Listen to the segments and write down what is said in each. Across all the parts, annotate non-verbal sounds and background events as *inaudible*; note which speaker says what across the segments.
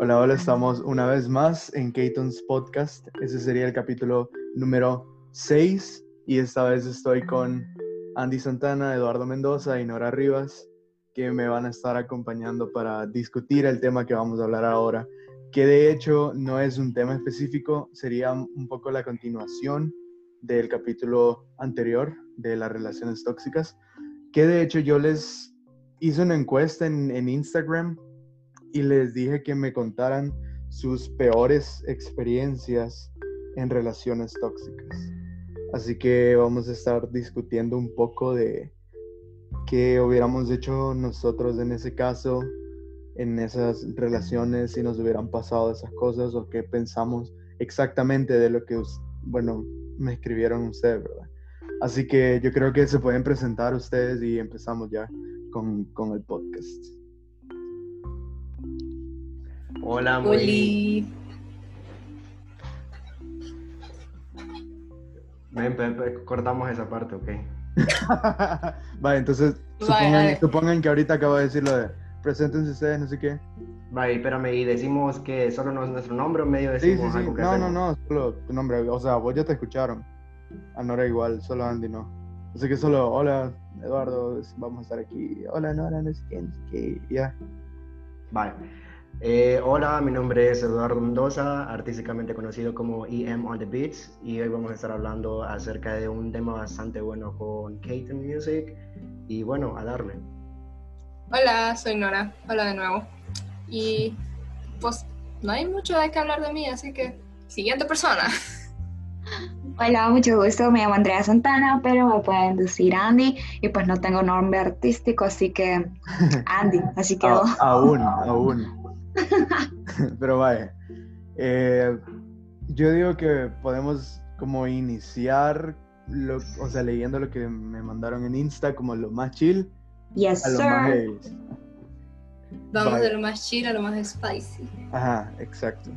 Speaker 1: Hola, hola, estamos una vez más en Keaton's Podcast. Ese sería el capítulo número 6 y esta vez estoy con Andy Santana, Eduardo Mendoza y Nora Rivas que me van a estar acompañando para discutir el tema que vamos a hablar ahora, que de hecho no es un tema específico, sería un poco la continuación del capítulo anterior de las relaciones tóxicas, que de hecho yo les hice una encuesta en, en Instagram y les dije que me contaran sus peores experiencias en relaciones tóxicas. Así que vamos a estar discutiendo un poco de qué hubiéramos hecho nosotros en ese caso, en esas relaciones, si nos hubieran pasado esas cosas o qué pensamos exactamente de lo que, bueno, me escribieron ustedes, ¿verdad? Así que yo creo que se pueden presentar ustedes y empezamos ya con, con el podcast.
Speaker 2: Hola, muy... cortamos esa parte, ok. *laughs*
Speaker 1: vale, entonces supongan, que ahorita acabo de decir lo de preséntense ustedes, no sé qué.
Speaker 2: Vale, espérame, y decimos que solo no es nuestro nombre o medio decimos
Speaker 1: sí, sí, sí. no, no, no, solo tu nombre. O sea, vos ya te escucharon. A Nora igual, solo Andy no. Así que solo, hola, Eduardo, vamos a estar aquí. Hola, Nora, no sé qué, no sé qué, ya.
Speaker 2: Vale. Eh, hola, mi nombre es Eduardo Mendoza, artísticamente conocido como EM on the Beats, y hoy vamos a estar hablando acerca de un tema bastante bueno con Keaton Music, y bueno, a darle.
Speaker 3: Hola, soy Nora, hola de nuevo. Y pues no hay mucho de qué hablar de mí, así que siguiente persona. *laughs*
Speaker 4: Hola, mucho gusto, me llamo Andrea Santana, pero me pueden decir Andy y pues no tengo nombre artístico, así que *laughs* Andy, así que... *laughs*
Speaker 1: aún, aún. *laughs* Pero vaya, eh, yo digo que podemos como iniciar, lo, o sea, leyendo lo que me mandaron en Insta como lo más chill.
Speaker 4: Yes, a lo
Speaker 3: Más Vamos de lo más chill a lo más spicy.
Speaker 1: Ajá, exacto.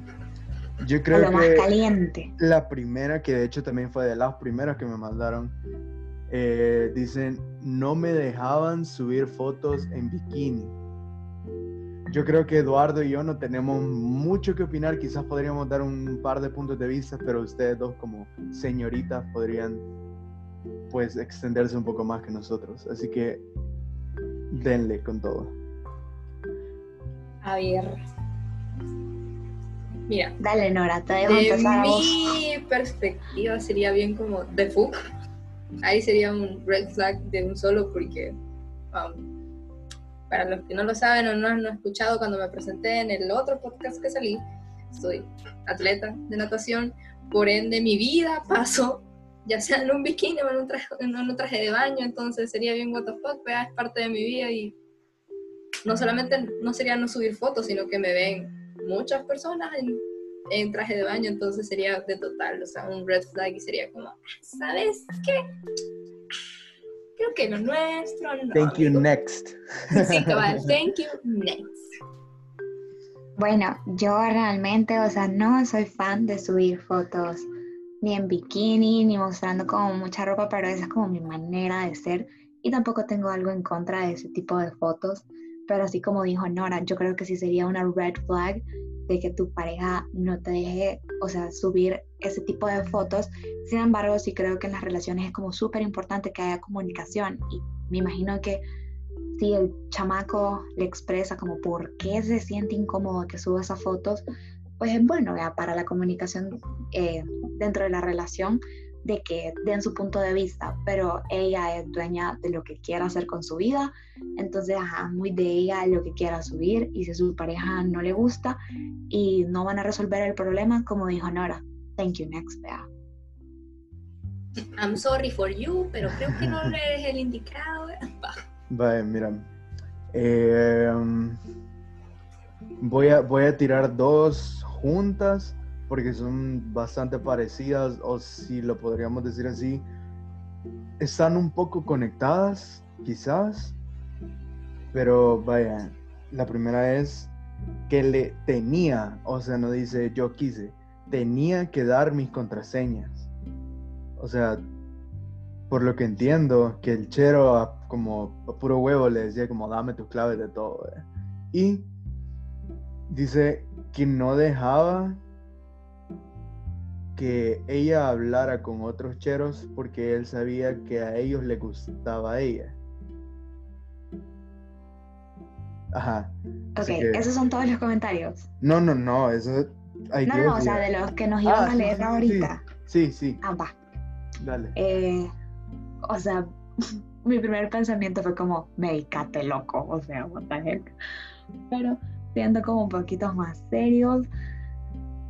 Speaker 1: Yo creo
Speaker 4: lo más caliente.
Speaker 1: La primera, que de hecho también fue de las primeras que me mandaron, eh, dicen, no me dejaban subir fotos en bikini yo creo que Eduardo y yo no tenemos mucho que opinar, quizás podríamos dar un par de puntos de vista, pero ustedes dos como señoritas podrían pues extenderse un poco más que nosotros. Así que denle con todo.
Speaker 3: A ver. Mira.
Speaker 4: Dale, Nora, te dejo
Speaker 3: De mi perspectiva sería bien como de fuck. Ahí sería un red flag de un solo porque um, para los que no lo saben o no han escuchado cuando me presenté en el otro podcast que salí, soy atleta de natación, por ende mi vida pasó ya sea en un bikini o en un traje, de baño, entonces sería bien what the fuck, pero es parte de mi vida y no solamente no sería no subir fotos, sino que me ven muchas personas en, en traje de baño, entonces sería de total, o sea, un red flag y sería como, ¿sabes qué? Creo que lo nuestro no.
Speaker 1: Thank you, next.
Speaker 3: Sí, thank you, next.
Speaker 4: Bueno, yo realmente, o sea, no soy fan de subir fotos ni en bikini, ni mostrando como mucha ropa, pero esa es como mi manera de ser. Y tampoco tengo algo en contra de ese tipo de fotos. Pero así como dijo Nora, yo creo que sí sería una red flag de que tu pareja no te deje, o sea, subir ese tipo de fotos. Sin embargo, sí creo que en las relaciones es como súper importante que haya comunicación y me imagino que si el chamaco le expresa como por qué se siente incómodo que suba esas fotos, pues es bueno para la comunicación eh, dentro de la relación de que den su punto de vista, pero ella es dueña de lo que quiera hacer con su vida, entonces, ajá, muy de ella lo que quiera subir y si su pareja no le gusta y no van a resolver el problema, como dijo Nora, thank you, next, vea.
Speaker 3: I'm sorry for you, pero creo que no eres el indicado. *laughs*
Speaker 1: Vale, mira, eh, voy, a, voy a tirar dos juntas porque son bastante parecidas, o si lo podríamos decir así, están un poco conectadas, quizás, pero vaya, la primera es que le tenía, o sea, no dice yo quise, tenía que dar mis contraseñas. O sea, por lo que entiendo, que el chero como a puro huevo le decía como dame tus claves de todo. Y dice que no dejaba que ella hablara con otros cheros porque él sabía que a ellos le gustaba a ella. Ajá.
Speaker 4: Ok, esos son todos los comentarios.
Speaker 1: No, no, no, eso
Speaker 4: hay No, no, o sea, de los que nos iban ah, a leer ahorita.
Speaker 1: Sí, sí.
Speaker 4: Ah, va.
Speaker 1: Dale.
Speaker 4: Eh, o sea, *laughs* mi primer pensamiento fue como, medicate loco, o sea, what the heck. Pero siendo como un poquito más serios,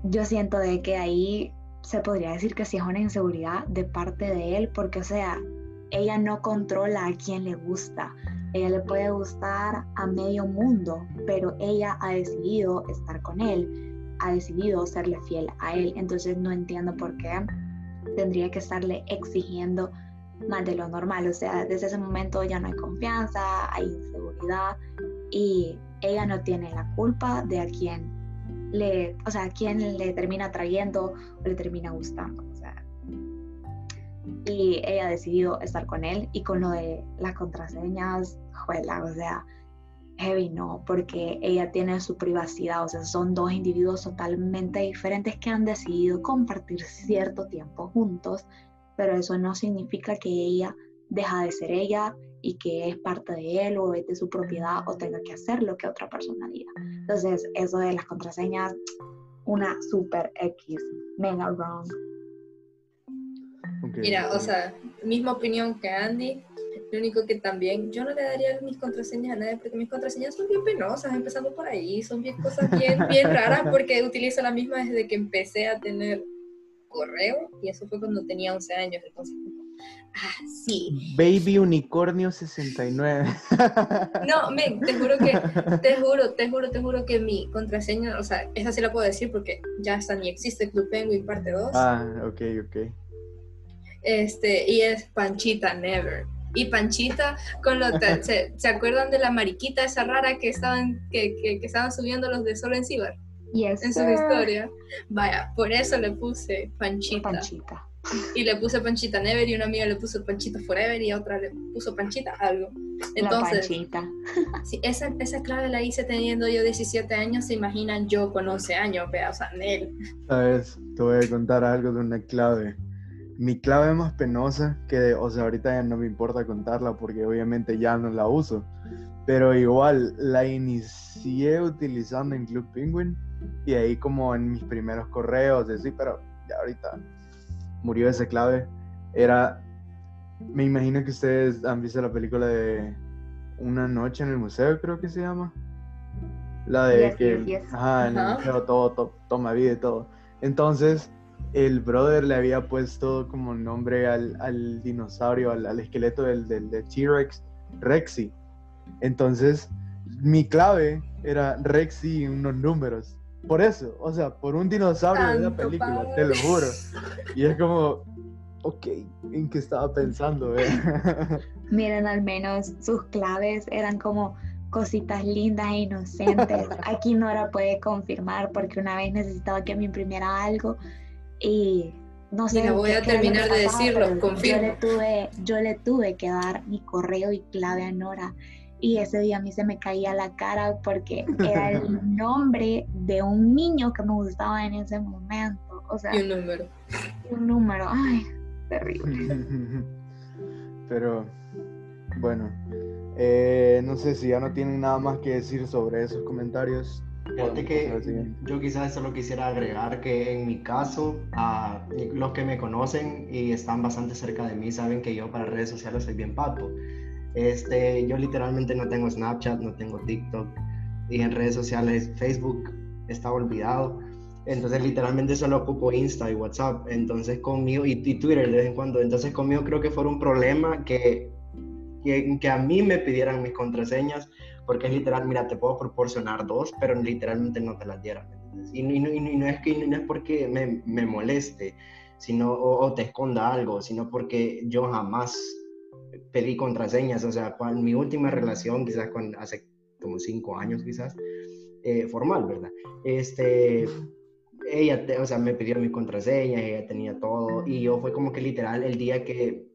Speaker 4: yo siento de que ahí se podría decir que sí es una inseguridad de parte de él, porque o sea, ella no controla a quien le gusta. Ella le puede gustar a medio mundo, pero ella ha decidido estar con él, ha decidido serle fiel a él. Entonces no entiendo por qué tendría que estarle exigiendo más de lo normal. O sea, desde ese momento ya no hay confianza, hay inseguridad y ella no tiene la culpa de a quién le, o sea, quién le termina trayendo o le termina gustando. O sea, y ella ha decidido estar con él y con lo de las contraseñas, juela, o sea, heavy no, porque ella tiene su privacidad, o sea, son dos individuos totalmente diferentes que han decidido compartir cierto tiempo juntos, pero eso no significa que ella deja de ser ella y que es parte de él o es de su propiedad o tenga que hacer lo que otra persona diga. Entonces, eso de las contraseñas, una super X, mega wrong.
Speaker 3: Mira, o sea, misma opinión que Andy, lo único que también yo no le daría mis contraseñas a nadie porque mis contraseñas son bien penosas, empezando por ahí, son bien cosas bien, bien raras porque utilizo la misma desde que empecé a tener correo y eso fue cuando tenía 11 años, entonces Ah, sí.
Speaker 1: Baby Unicornio 69. *laughs*
Speaker 3: No, men, te juro que, te juro, te juro, te juro que mi contraseña, o sea, esa sí la puedo decir porque ya hasta ni existe Club Penguin parte 2.
Speaker 1: Ah, ok, ok.
Speaker 3: Este, y es Panchita Never. Y Panchita, con lo *laughs* ¿se, ¿se, acuerdan de la mariquita esa rara que estaban, que, que, que estaban subiendo los de Solo en Cibar?
Speaker 4: Yes,
Speaker 3: en su historia. Vaya, por eso le puse Panchita.
Speaker 4: Panchita. *laughs*
Speaker 3: Y le puse Panchita Never y una amiga le puso Panchita Forever y otra le puso Panchita algo. Entonces,
Speaker 4: Panchita. *laughs*
Speaker 3: Si esa, esa clave la hice teniendo yo 17 años, se imaginan yo con 11 años, vea, o sea, Nel.
Speaker 1: Sabes, te voy a contar algo de una clave. Mi clave más penosa, que, o sea, ahorita ya no me importa contarla porque obviamente ya no la uso, pero igual la inicié utilizando en Club Penguin y ahí como en mis primeros correos, así, pero ya ahorita murió esa clave, era, me imagino que ustedes han visto la película de Una noche en el museo, creo que se llama. La de que, Ajá, en el museo todo, toma vida y todo. Entonces, el brother le había puesto como nombre al, dinosaurio, al, esqueleto del, del, del T-Rex, Rexy. Entonces, mi clave era Rexy y unos números. Por eso, o sea, por un dinosaurio de una película, te lo juro. Y es como, ok, ¿en qué estaba pensando? Eh? *laughs*
Speaker 4: Miren, al menos sus claves eran como cositas lindas e inocentes. *laughs* Aquí Nora puede confirmar porque una vez necesitaba que me imprimiera algo y no sé.
Speaker 3: no voy a terminar de decirlo, confirmo.
Speaker 4: Yo le, tuve, yo le tuve que dar mi correo y clave a Nora y ese día a mí se me caía la cara porque era el *laughs* nombre de un niño que me gustaba en ese momento. O sea,
Speaker 3: y un número.
Speaker 4: un número, ay, terrible. *laughs*
Speaker 1: Pero, bueno, eh, no sé si ya no tienen nada más que decir sobre esos comentarios.
Speaker 2: Fíjate que yo quizás solo quisiera agregar que en mi caso, a los que me conocen y están bastante cerca de mí saben que yo para redes sociales soy bien pato. Este, yo literalmente no tengo Snapchat, no tengo TikTok y en redes sociales Facebook está olvidado. Entonces literalmente solo ocupo Insta y WhatsApp. Entonces conmigo y, Twitter de vez en cuando. Entonces conmigo creo que fue un problema que, que, a mí me pidieran mis contraseñas porque es literal, mira, te puedo proporcionar dos, pero literalmente no te las dieran. Y, no, es que no es porque me, me moleste, sino o te esconda algo, sino porque yo jamás pedí contraseñas, o sea, mi última relación, quizás con, hace como cinco años, quizás, eh, formal, ¿verdad? Este, ella, o sea, me pidió mi contraseña, ella tenía todo, y yo fue como que literal el día que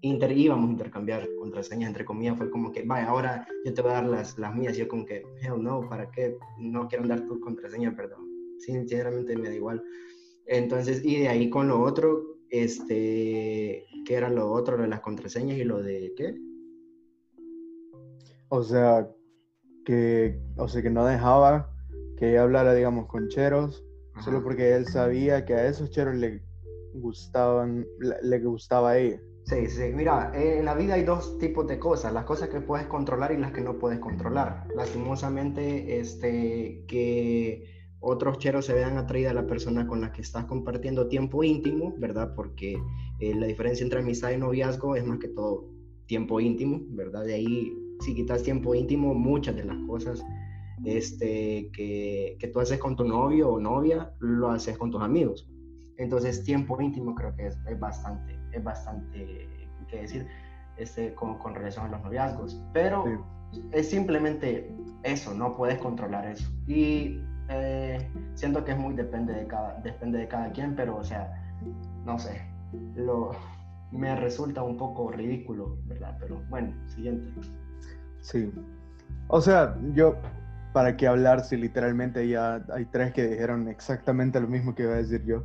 Speaker 2: inter, íbamos a intercambiar contraseñas, entre comillas, fue como que, vaya, ahora yo te voy a dar las, las mías, y yo como que, hell no, ¿para qué? No quiero dar tu contraseña, perdón. Sinceramente me da igual. Entonces, y de ahí con lo otro, este, ¿qué era lo otro? Lo de las contraseñas y lo de, ¿qué?
Speaker 1: O sea, que, o sea, que no dejaba que ella hablara, digamos, con cheros, solo porque él sabía que a esos cheros le gustaban, le gustaba a ella.
Speaker 2: Sí, sí, mira, en la vida hay dos tipos de cosas, las cosas que puedes controlar y las que no puedes controlar. Lastimosamente, este, que otros cheros se vean atraídos a la persona con la que estás compartiendo tiempo íntimo, ¿verdad? Porque eh, la diferencia entre amistad y noviazgo es más que todo tiempo íntimo, ¿verdad? De ahí, si quitas tiempo íntimo, muchas de las cosas este, que, que tú haces con tu novio o novia, lo haces con tus amigos. Entonces, tiempo íntimo creo que es, bastante, es bastante, ¿qué decir? Este, con, con relación a los noviazgos. Pero es simplemente eso, no puedes controlar eso. Y eh, siento que es muy depende de, cada, depende de cada quien, pero o sea, no sé, lo, me resulta un poco ridículo, ¿verdad? Pero bueno, siguiente.
Speaker 1: Sí. O sea, yo, ¿para qué hablar si literalmente ya hay tres que dijeron exactamente lo mismo que iba a decir yo?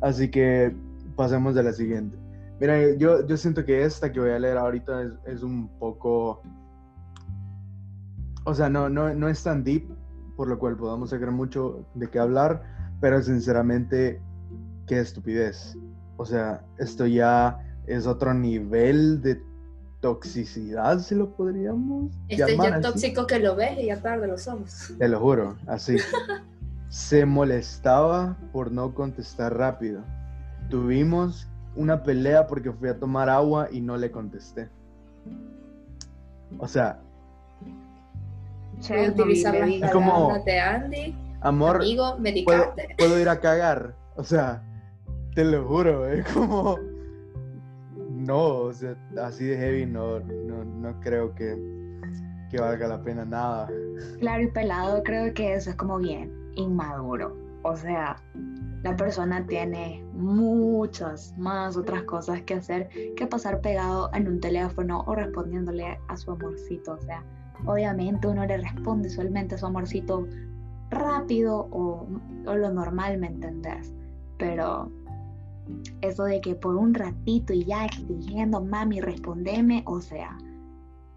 Speaker 1: Así que pasemos de la siguiente. Mira, yo, yo siento que esta que voy a leer ahorita es, es un poco... O sea, no, no, no es tan deep, por lo cual podamos sacar mucho de qué hablar, pero sinceramente, qué estupidez. O sea, esto ya es otro nivel de toxicidad, si lo podríamos
Speaker 3: este es ya tóxico que lo ves y ya tarde lo somos.
Speaker 1: Te lo juro, así. *laughs* se molestaba por no contestar rápido. Tuvimos una pelea porque fui a tomar agua y no le contesté. O sea,
Speaker 3: utilizar es como de Andy,
Speaker 1: amor, puedo, ir a cagar. O sea, te lo juro, es como no, o sea, así de heavy no, no, no creo que, que valga la pena nada.
Speaker 4: Claro y pelado, creo que eso es como bien inmaduro. O sea, la persona tiene muchas más otras cosas que hacer que pasar pegado en un teléfono o respondiéndole a su amorcito. O sea, obviamente uno le responde usualmente a su amorcito rápido o, lo normal, ¿me entendés? Pero eso de que por un ratito y ya exigiendo, mami, respondeme, o sea,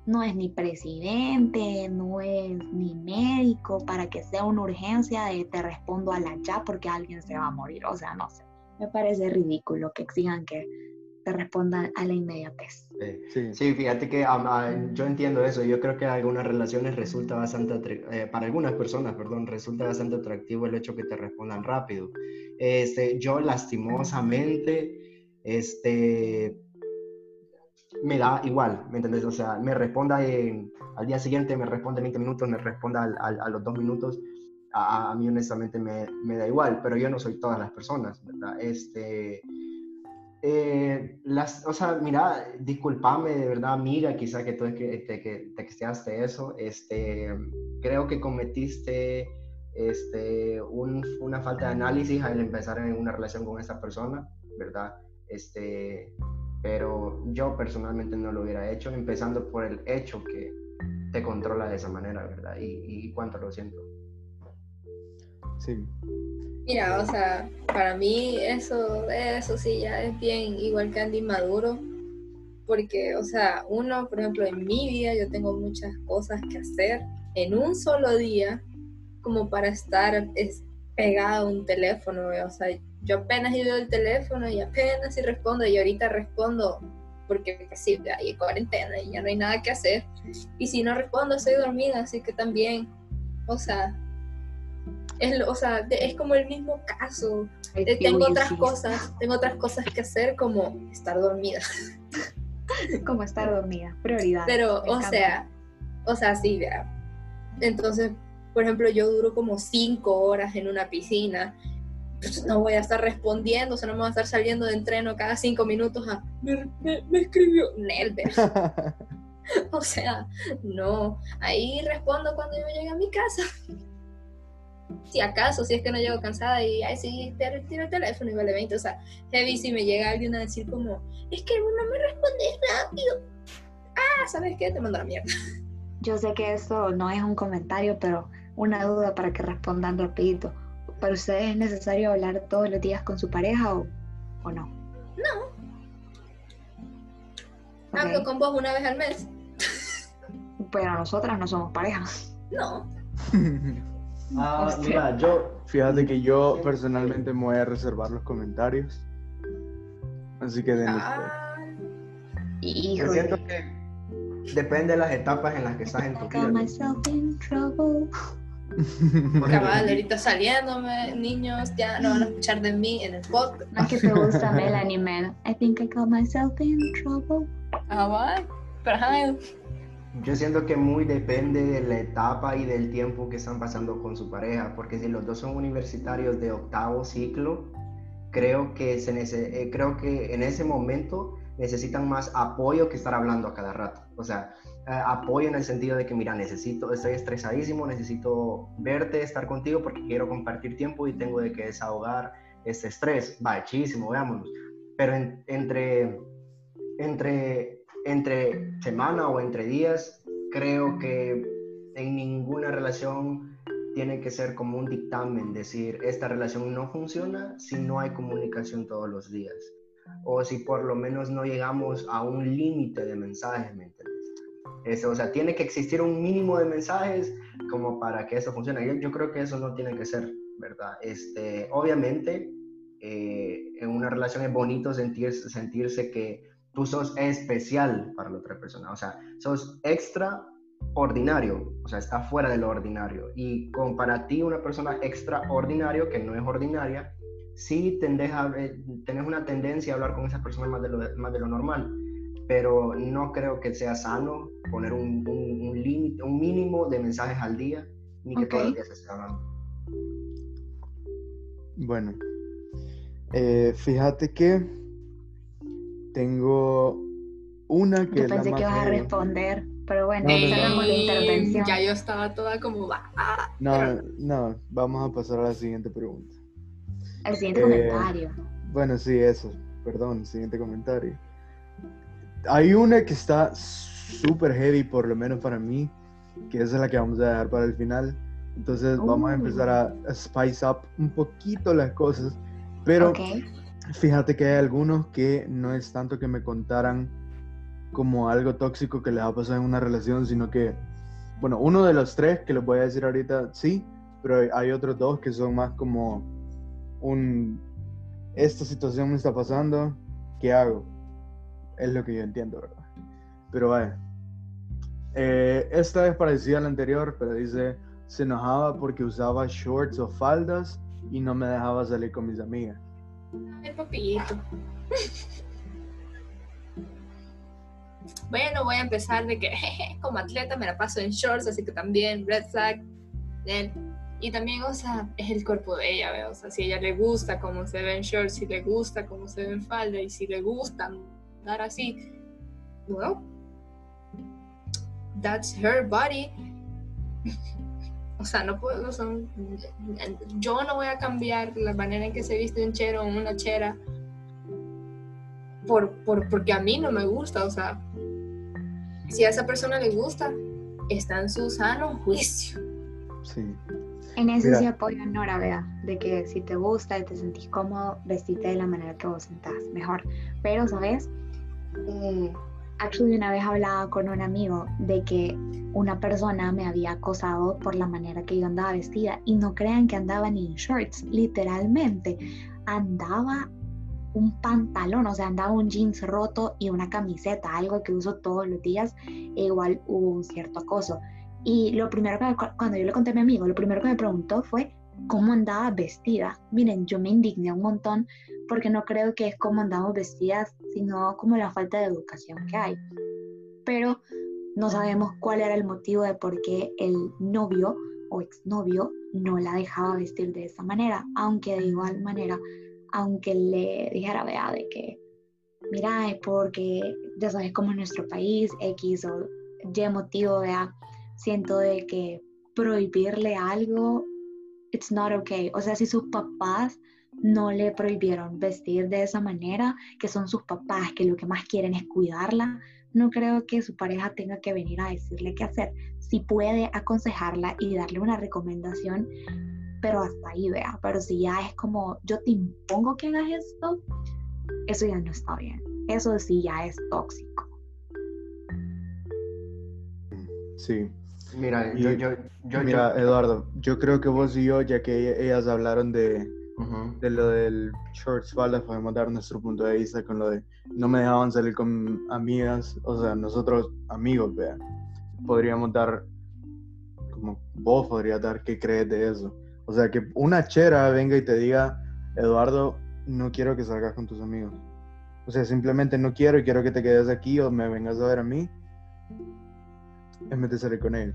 Speaker 4: no es ni presidente, no es ni médico para que sea una urgencia de te respondo a la ya porque alguien se va a morir. O sea, no sé. Me parece ridículo que exijan que te respondan a la inmediatez.
Speaker 2: Sí, fíjate que yo entiendo eso. Yo creo que en algunas relaciones resulta bastante, eh, para algunas personas, perdón, resulta bastante atractivo el hecho que te respondan rápido. Este, yo lastimosamente, este, me da igual, ¿me entiendes? O sea, me responda al día siguiente, me responde 20 minutos, me responda a los dos minutos, a, mí honestamente me, me, da igual, pero yo no soy todas las personas, ¿verdad? Este, eh, las, o sea, mira, discúlpame de verdad, amiga, quizá que tú que, te, que texteaste eso, este, creo que cometiste este, un, una falta de análisis al empezar en una relación con esa persona, ¿verdad? Este, pero yo personalmente no lo hubiera hecho, empezando por el hecho que te controla de esa manera, ¿verdad? Y, y cuánto lo siento.
Speaker 1: Sí.
Speaker 3: Mira, o sea, para mí eso, eso sí ya es bien igual que Andy Maduro, porque, o sea, uno, por ejemplo, en mi vida yo tengo muchas cosas que hacer en un solo día como para estar pegado a un teléfono, o sea, yo apenas ido el teléfono y apenas si respondo y ahorita respondo porque pues, sí, hay cuarentena y ya no hay nada que hacer. Y si no respondo, estoy dormida, así que también, o sea, es, o sea, es como el mismo caso. tengo otras cosas, tengo otras cosas que hacer como estar dormida. *laughs*
Speaker 4: como estar dormida, prioridad.
Speaker 3: Pero, o sea, o sea, sí, vea. Entonces, por ejemplo, yo duro como cinco horas en una piscina pues, no voy a estar respondiendo, o sea, no me voy a estar saliendo de entreno cada cinco minutos a, me, me, escribió Nelber. *laughs* o sea, no, ahí respondo cuando yo llegue a mi casa. Si acaso, si es que no llego cansada y ay, sí, te tiro el teléfono y vale 20. O sea, heavy si me llega alguien a decir como, es que no me respondes rápido. Ah, ¿sabes qué? Te mando la mierda.
Speaker 4: Yo sé que esto no es un comentario, pero una duda para que respondan rapidito. ¿Para ustedes es necesario hablar todos los días con su pareja o, o no?
Speaker 3: No. Hablo con vos una vez al mes.
Speaker 4: Pero nosotras no somos pareja.
Speaker 3: No. *laughs*
Speaker 2: Ah, *laughs* mira, yo.
Speaker 1: Fíjate que yo personalmente me voy a reservar los comentarios. Así que denle.
Speaker 3: Ah,
Speaker 2: Yo siento que depende de las etapas en las que estás en tu
Speaker 4: I
Speaker 2: vida.
Speaker 4: got myself in trouble. *laughs*
Speaker 3: cabal, ahorita saliéndome, niños, ya no van a escuchar de mí en el podcast.
Speaker 4: No es que te gusta Melanie Man. I think I got myself in trouble.
Speaker 3: Cabal, pero
Speaker 2: Yo siento que muy depende de la etapa y del tiempo que están pasando con su pareja, porque si los dos son universitarios de octavo ciclo, creo que, se eh, creo que en ese momento necesitan más apoyo que estar hablando a cada rato. O sea, eh, apoyo en el sentido de que, mira, necesito, estoy estresadísimo, necesito verte, estar contigo porque quiero compartir tiempo y tengo de que desahogar este estrés. Va, chísimo, veámonos. Pero en- entre, entre, entre semana o entre días, creo que en ninguna relación tiene que ser como un dictamen, decir, esta relación no funciona si no hay comunicación todos los días. O si por lo menos no llegamos a un límite de mensajes, ¿me? Eso, o sea, tiene que existir un mínimo de mensajes como para que eso funcione. Yo, yo creo que eso no tiene que ser, ¿verdad? Este, obviamente, eh, en una relación es bonito sentirse, sentirse que tú sos especial para la otra persona. O sea, sos extraordinario, o sea, está fuera de lo ordinario. Y como para ti una persona extraordinario, que no es ordinaria, sí tendes a, eh, tenés una tendencia a hablar con esa persona más de lo, más de lo normal. Pero no creo que sea sano poner un, un, un límite, un mínimo de mensajes al día, ni que
Speaker 4: Ok.
Speaker 2: todos los días se esté hablando.
Speaker 1: Bueno, eh, fíjate que tengo una que
Speaker 4: Yo
Speaker 1: es la
Speaker 4: pensé
Speaker 1: más
Speaker 4: que ibas a responder, pero bueno,
Speaker 1: No, no, no.
Speaker 4: la intervención.
Speaker 3: ya yo estaba toda como, ah,
Speaker 1: No,
Speaker 3: pero-
Speaker 1: no, vamos a pasar a la siguiente pregunta.
Speaker 4: El siguiente
Speaker 1: Eh,
Speaker 4: comentario.
Speaker 1: Bueno, sí, eso. Perdón, siguiente comentario. Hay una que está súper heavy, por lo menos para mí, que esa es la que vamos a dejar para el final. Entonces vamos a empezar a, a spice up un poquito las cosas. Pero
Speaker 4: ok.
Speaker 1: Fíjate que hay algunos que no es tanto que me contaran como algo tóxico que les ha pasado en una relación, sino que, bueno, uno de los tres que les voy a decir ahorita, sí, pero hay- otros dos que son más como un, esta situación me está pasando, ¿qué hago? Es lo que yo entiendo, ¿verdad? Pero vaya. Eh, esta es parecida a la anterior, pero dice, se enojaba porque usaba shorts o faldas y no me dejaba salir con mis amigas.
Speaker 3: Ay, papito. Bueno, voy a empezar de que *laughs* jeje, como atleta me la paso en shorts, así que también red. Bien. Y también, o sea, es el cuerpo de ella, ¿veo? O sea, si a ella le gusta cómo se ve en shorts, si le gusta cómo se ve en falda y si le gusta andar así, well, that's her body. *laughs* O sea, no puedo, son, yo no voy a cambiar la manera en que se viste un chero o una chera por, por, porque a mí no me gusta. O sea, si a esa persona le gusta, está en su sano juicio.
Speaker 1: Sí.
Speaker 4: En eso
Speaker 1: Mira.
Speaker 4: sí apoyo a Nora, vea, de que si te gusta y te sentís cómodo, vestite de la manera que vos sentás, mejor. Pero, ¿sabes? Eh, actually, una vez hablaba con un amigo de que una persona me había acosado por la manera que yo andaba vestida y no crean que andaba ni en shorts, literalmente andaba un pantalón, o sea, andaba un jeans roto y una camiseta, algo que uso todos los días, e igual hubo un cierto acoso. Y lo primero que cuando yo le conté a mi amigo, lo primero que me preguntó fue cómo andaba vestida. Miren, yo me indigné un montón porque no creo que es cómo andamos vestidas, sino como la falta de educación que hay. Pero no sabemos cuál era el motivo de por qué el novio o exnovio no la dejaba vestir de esa manera, aunque de igual manera, aunque le dijera, vea, de que, mira, es porque ya sabes cómo es nuestro país, X o Y motivo, vea, siento de que prohibirle algo it's not okay. O sea, si sus papás no le prohibieron vestir de esa manera, que son sus papás, que lo que más quieren es cuidarla, no creo que su pareja tenga que venir a decirle qué hacer. Si puede aconsejarla y darle una recomendación, pero hasta ahí vea. Pero si ya es como, yo te impongo que hagas esto, eso ya no está bien. Eso sí ya es tóxico.
Speaker 1: Sí.
Speaker 2: Mira,
Speaker 1: Y-
Speaker 2: yo, yo, yo,
Speaker 1: Mira,
Speaker 2: yo-
Speaker 1: Eduardo, yo creo que vos y yo, ya que ellas hablaron de, de lo del short falda, podemos dar nuestro punto de vista con lo de no me dejaban salir con amigas, o sea, nosotros amigos, vea, podríamos dar, como vos podrías dar, ¿qué crees de eso? O sea, que una chera venga y te diga, Eduardo, no quiero que salgas con tus amigos. O sea, simplemente no quiero y quiero que te quedes aquí o me vengas a ver a mí en vez de salir con él.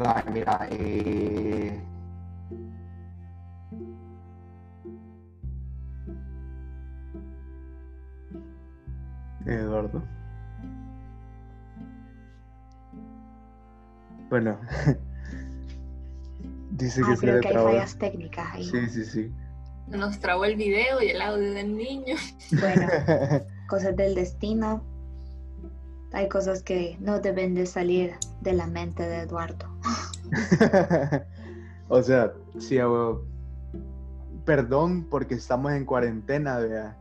Speaker 2: Va, mira, eh,
Speaker 1: Eduardo. Bueno, *laughs* dice que
Speaker 4: Ah,
Speaker 1: se
Speaker 4: creo
Speaker 1: le
Speaker 4: que hay fallas técnicas ahí.
Speaker 1: Sí, sí, sí.
Speaker 3: Nos trabó el video y el audio del niño.
Speaker 4: Bueno, *laughs* cosas del destino. Hay cosas que no deben de salir de la mente de Eduardo. *laughs*
Speaker 1: o sea, sí, a huevo. Perdón porque estamos en cuarentena, vea,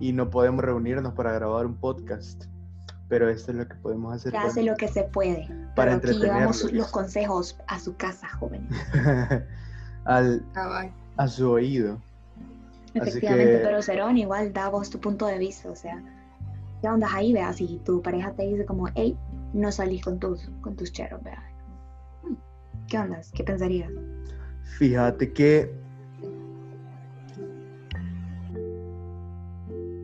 Speaker 1: y no podemos reunirnos para grabar un podcast. Pero esto es lo que podemos hacer.
Speaker 4: Se hace lo que se puede.
Speaker 1: para
Speaker 4: Pero aquí llevamos los consejos a su casa, jóvenes. *laughs*
Speaker 1: al, a su oído. Así
Speaker 4: Efectivamente,
Speaker 1: que-
Speaker 4: pero Cerón igual da vos tu punto de vista, o sea, ¿qué onda ahí, vea? Si tu pareja te dice como, hey, no salís con tus, con tus cheros, vea. ¿Qué onda? ¿Qué pensarías?
Speaker 1: Fíjate que,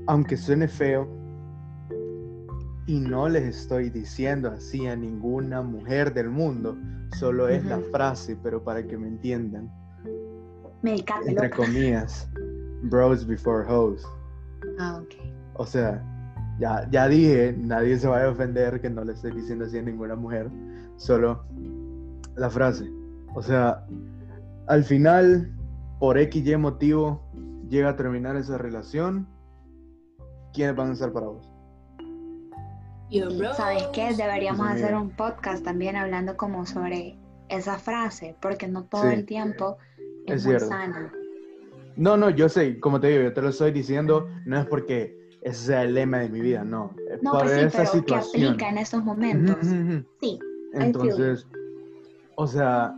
Speaker 1: aunque suene feo, y no les estoy diciendo así a ninguna mujer del mundo, solo es la
Speaker 4: Ujú.
Speaker 1: frase, pero para que me entiendan,
Speaker 4: Medicate,
Speaker 1: entre
Speaker 4: loca.
Speaker 1: comillas, bros before hoes.
Speaker 4: Ah, ok.
Speaker 1: O sea, ya, ya dije, nadie se vaya a ofender que no le estoy diciendo así a ninguna mujer, solo la frase. O sea, al final, por X y motivo, llega a terminar esa relación, ¿quiénes van a estar para vos?
Speaker 4: ¿Sabes qué? Deberíamos
Speaker 1: Sí,
Speaker 4: hacer un podcast también hablando como sobre esa frase, porque no todo
Speaker 1: Sí.
Speaker 4: el tiempo es,
Speaker 1: Es
Speaker 4: muy
Speaker 1: cierto.
Speaker 4: sano.
Speaker 1: No, no, yo sé, como te digo, yo te lo estoy diciendo, no es porque ese sea el lema de mi vida, no. es
Speaker 4: No,
Speaker 1: por
Speaker 4: pues sí,
Speaker 1: esa
Speaker 4: pero que
Speaker 1: situación.
Speaker 4: aplica en estos momentos. Sí.
Speaker 1: Entonces, o sea,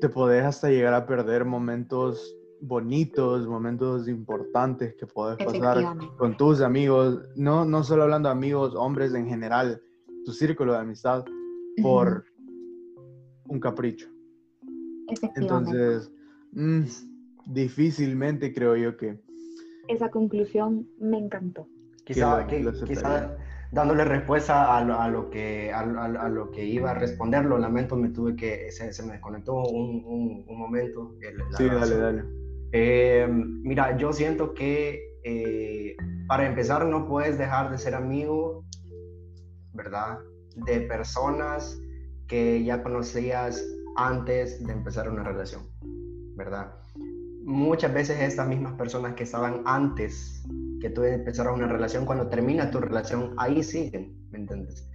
Speaker 1: te podés hasta llegar a perder momentos bonitos, momentos importantes que podés pasar con tus amigos, no, no solo hablando de amigos, hombres en general, tu círculo de amistad, por un capricho. Entonces, mm, difícilmente creo yo que...
Speaker 4: Esa conclusión me encantó.
Speaker 2: quizá,
Speaker 1: lo-
Speaker 2: que- quizá dándole respuesta a lo, a lo que, a, a- a lo que iba a responder, lo lamento, me tuve que, se, se me desconectó un, un- un momento. el- la
Speaker 1: Sí, dale, dale.
Speaker 2: Eh, mira, yo siento que eh, para empezar no puedes dejar de ser amigo, ¿verdad? De personas que ya conocías antes de empezar una relación, ¿verdad? Muchas veces estas mismas personas que estaban antes que tú empezaras una relación, cuando termina tu relación, ahí siguen, ¿me entiendes?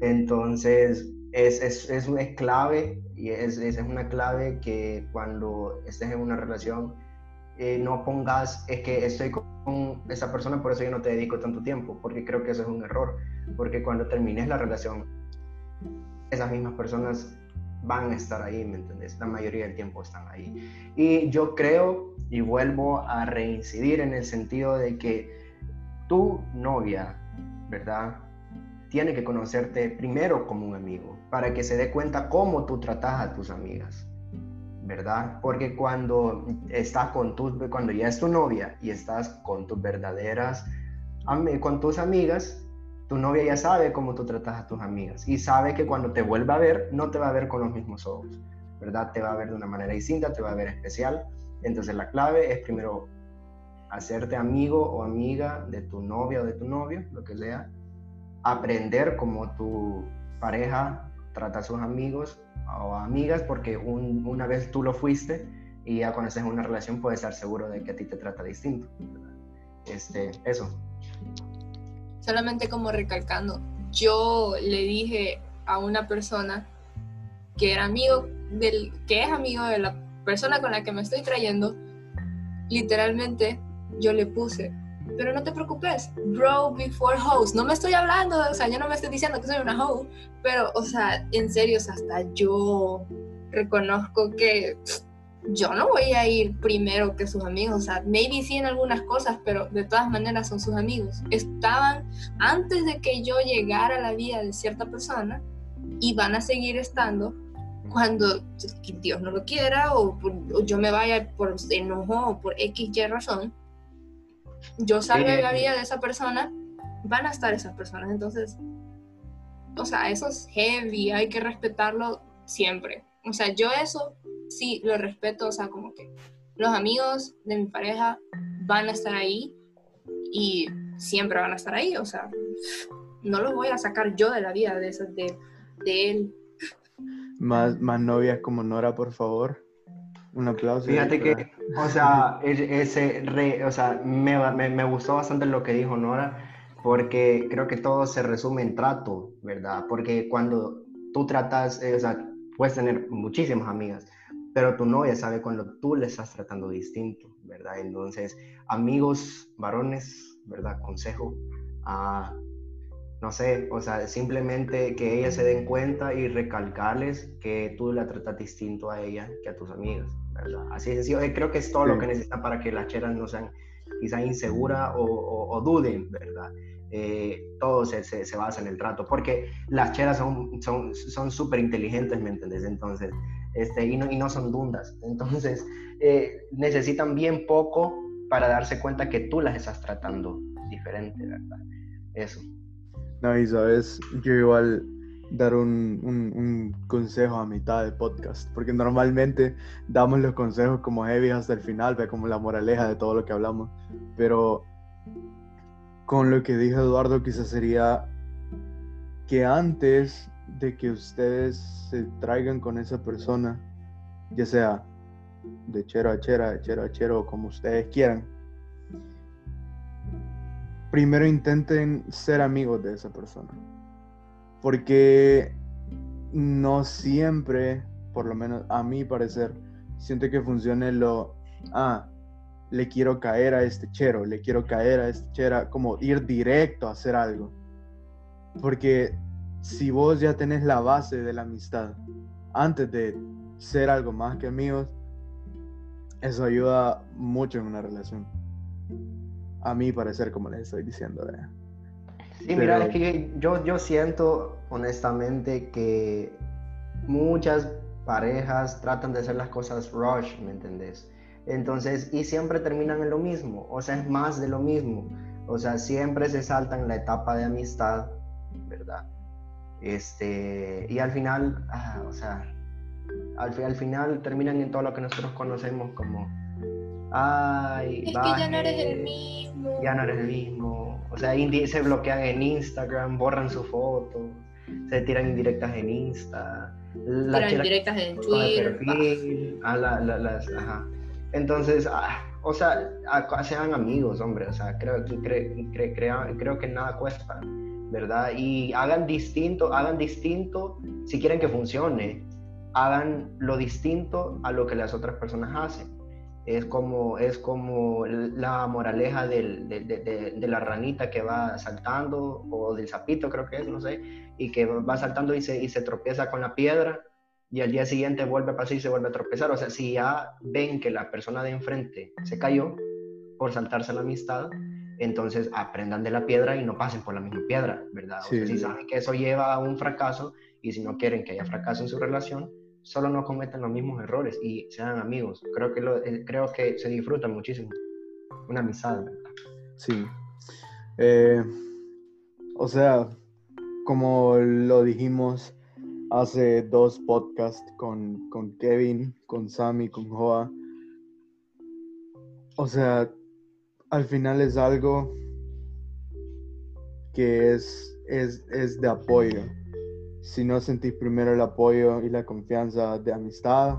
Speaker 2: Entonces, es, es, es, es clave y es, es una clave que cuando estés en una relación, eh, no pongas, es que estoy con esa persona, por eso yo no te dedico tanto tiempo, porque creo que eso es un error, porque cuando termines la relación, esas mismas personas van a estar ahí, ¿me entiendes? La mayoría del tiempo están ahí. Y yo creo, y vuelvo a reincidir en el sentido de que tu novia, ¿verdad? Tiene que conocerte primero como un amigo, para que se dé cuenta cómo tú tratas a tus amigas. ¿verdad? Porque cuando estás con tus, cuando ya es tu novia y estás con tus verdaderas, con tus amigas, tu novia ya sabe cómo tú tratas a tus amigas y sabe que cuando te vuelva a ver, no te va a ver con los mismos ojos, ¿verdad? Te va a ver de una manera distinta, te va a ver especial. Entonces la clave es primero hacerte amigo o amiga de tu novia o de tu novio, lo que sea, aprender cómo tu pareja trata a sus amigos o amigas porque una vez tú lo fuiste y ya cuando en una relación puedes estar seguro de que a ti te trata distinto. Este, eso.
Speaker 3: Solamente como recalcando, yo le dije a una persona que era amigo del, que es amigo de la persona con la que me estoy trayendo, literalmente yo le puse, pero no te preocupes, bro before host. No me estoy hablando, o sea, yo no me estoy diciendo que soy una host, pero, o sea, en serio, hasta yo reconozco que yo no voy a ir primero que sus amigos, o sea, maybe sí en algunas cosas, pero de todas maneras son sus amigos. Estaban antes de que yo llegara a la vida de cierta persona y van a seguir estando cuando Dios no lo quiera o, yo me vaya por enojo o por X y razón, yo salga de la vida de esa persona, van a estar esas personas. Entonces, o sea, eso es heavy, hay que respetarlo siempre. O sea, yo eso sí lo respeto, o sea, como que los amigos de mi pareja van a estar ahí y siempre van a estar ahí, o sea, no los voy a sacar yo de la vida de, de, de él.
Speaker 1: Más, más novias como Nora, por favor. Un aplauso.
Speaker 2: Fíjate que, o sea, *laughs* ese re, o sea, me, me, me, gustó bastante lo que dijo Nora, porque creo que todo se resume en trato, ¿verdad? Porque cuando tú tratas, eh, o sea, puedes tener muchísimas amigas, pero tu novia sabe cuando tú le estás tratando distinto, ¿verdad? Entonces, amigos, varones, ¿verdad? Consejo, a no sé, o sea, simplemente que ellas se den cuenta y recalcarles que tú la tratas distinto a ella que a tus amigas, ¿verdad? Así es sencillo, eh, creo que es todo lo que necesitan para que las cheras no sean quizá inseguras o, duden, ¿verdad? Eh, todo se, se, basa en el trato, porque las cheras son súper son, inteligentes, ¿me entiendes? Entonces, este, y, no, y no son dundas, entonces eh, necesitan bien poco para darse cuenta que tú las estás tratando diferente, ¿verdad? Eso.
Speaker 1: No, y sabes, yo igual dar un, un, consejo a mitad del podcast, porque normalmente damos los consejos como heavy hasta el final, ve como la moraleja de todo lo que hablamos, pero con lo que dijo Eduardo quizás sería que antes de que ustedes se traigan con esa persona, ya sea de chero a chera, de chero a chero, como ustedes quieran, primero intenten ser amigos de esa persona. Porque no siempre, por lo menos a mi parecer, siente que funcione lo, ah, le quiero caer a este chero, le quiero caer a este chera, como ir directo a hacer algo. Porque si vos ya tenés la base de la amistad antes de ser algo más que amigos, eso ayuda mucho en una relación a mí parecer, como les estoy diciendo.
Speaker 2: Sí, mira, es que yo, yo siento honestamente que muchas parejas tratan de hacer las cosas rush, ¿me entendés? Entonces, y siempre terminan en lo mismo, o sea, es más de lo mismo. O sea, siempre se saltan la etapa de amistad, ¿verdad? Este, y al final, ah, o sea, al, al final terminan en todo lo que nosotros conocemos como ay,
Speaker 3: es que ya no eres el mismo.
Speaker 2: Ya no eres el mismo. O sea, se bloquean en Instagram, borran su foto, se tiran indirectas en Insta.
Speaker 3: La tiran indirectas en Twitter.
Speaker 2: Perfil, ah, la, las, ajá. Entonces, ah, o sea, sean amigos, hombre. O sea, creo, creo que nada cuesta, ¿verdad? Y hagan distinto, hagan distinto si quieren que funcione. Hagan lo distinto a lo que las otras personas hacen es como, es como la moraleja de, de, la ranita que va saltando, o del sapito creo que es, no sé, y que va saltando y se, y se tropieza con la piedra y al día siguiente vuelve a pasar y se vuelve a tropezar. O sea, si ya ven que la persona de enfrente se cayó por saltarse la amistad, entonces aprendan de la piedra y no pasen por la misma piedra, ¿verdad? O sea, si saben que eso lleva a un fracaso y si no quieren que haya fracaso en su relación, solo no cometan los mismos errores y sean amigos. Creo que, lo, eh, creo que se disfruta muchísimo. Una amistad, ¿verdad?
Speaker 1: Sí. Eh, o sea, como lo dijimos hace dos podcasts con, con Kevin, con Sammy, con Joa. O sea, al final es algo que es, es, es de apoyo si no sentís primero el apoyo y la confianza de amistad,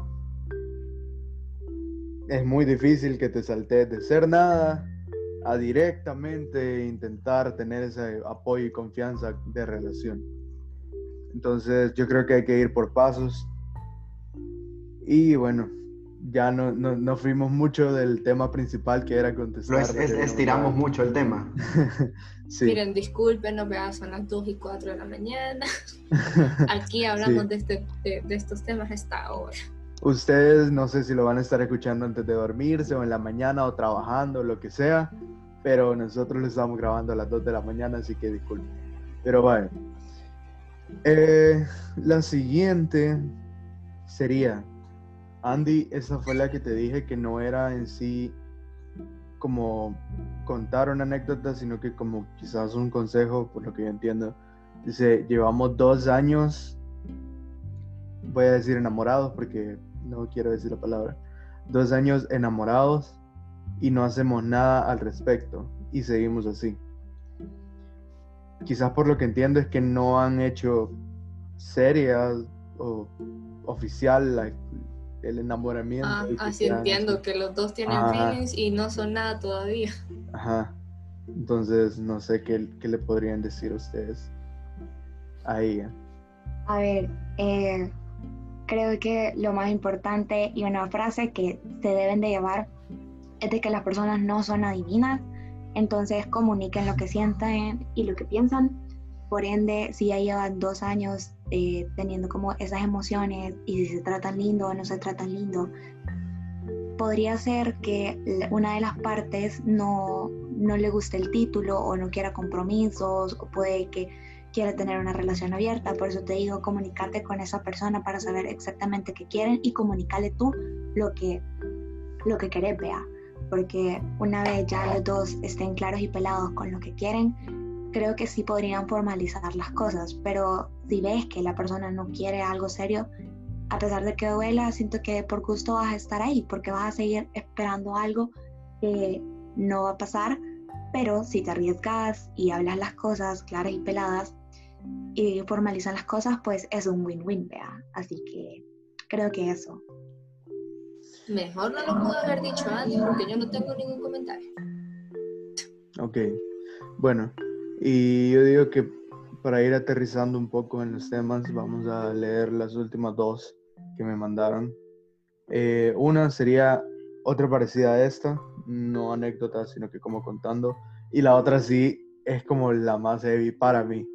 Speaker 1: es muy difícil que te saltes de ser nada a directamente intentar tener ese apoyo y confianza de relación. Entonces yo creo que hay que ir por pasos. Y bueno, ya no, no, fuimos mucho del tema principal que era contestar.
Speaker 2: estiramos mucho el tema. *laughs*
Speaker 3: sí. Miren, disculpen, no me son las 2 y 4 de la mañana. *laughs* Aquí hablamos de, este, de, de estos temas hasta ahora.
Speaker 1: Ustedes no sé si lo van a estar escuchando antes de dormirse o en la mañana o trabajando, lo que sea, pero nosotros lo estamos grabando a las 2 de la mañana, así que disculpen. Pero bueno. Eh, la siguiente sería, Andy, esa fue la que te dije que no era en sí como contar una anécdota, sino que como quizás un consejo, por lo que yo entiendo. Dice, llevamos dos años voy a decir enamorados porque no quiero decir la palabra, dos años enamorados y no hacemos nada al respecto y seguimos así. Quizás por lo que entiendo es que no han hecho seria o oficial el enamoramiento.
Speaker 3: Ah, así entiendo, que los dos tienen feelings y no son nada todavía.
Speaker 1: Ajá. Entonces, no sé qué, qué le podrían decir ustedes a ella.
Speaker 4: A ver, eh, creo que lo más importante y una frase que se deben de llevar es de que las personas no son adivinas, entonces comuniquen lo que sienten y lo que piensan. Por ende, si ya llevan dos años eh, teniendo como esas emociones y si se tratan lindo o no se tratan lindo, podría ser que una de las partes no, no le guste el título o no quiera compromisos o puede que quiere tener una relación abierta. Por eso te digo, comunicarte con esa persona para saber exactamente qué quieren y comunicarle tú lo que, lo que querés, vea. Porque una vez ya los dos estén claros y pelados con lo que quieren, creo que sí podrían formalizar las cosas. Pero si ves que la persona no quiere algo serio, a pesar de que duela, siento que por gusto vas a estar ahí, porque vas a seguir esperando algo que no va a pasar. Pero si te arriesgas y hablas las cosas claras y peladas, y formalizan las cosas, pues es un win-win, vea. Así que creo que eso.
Speaker 3: Mejor no lo puedo haber dicho antes porque yo no tengo ningún comentario.
Speaker 1: Ok, bueno, y yo digo que para ir aterrizando un poco en los temas, vamos a leer las últimas dos que me mandaron. Eh, una sería otra parecida a esta, no anécdota, sino que como contando. Y la otra sí es como la más heavy para mí.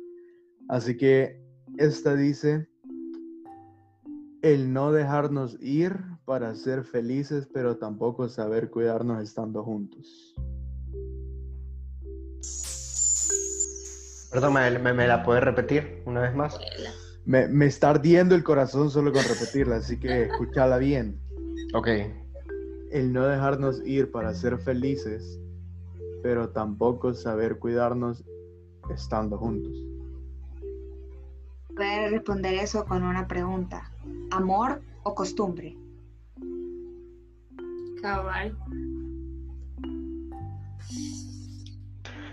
Speaker 1: Así que esta dice, el no dejarnos ir para ser felices, pero tampoco saber cuidarnos estando juntos.
Speaker 2: Perdón, ¿me, la puedes repetir una vez más?
Speaker 1: Me, me, está ardiendo el corazón solo con repetirla, así que escúchala bien.
Speaker 2: Ok.
Speaker 1: El no dejarnos ir para ser felices, pero tampoco saber cuidarnos estando juntos
Speaker 4: puede responder eso con una pregunta. ¿Amor o costumbre?
Speaker 3: Cabal.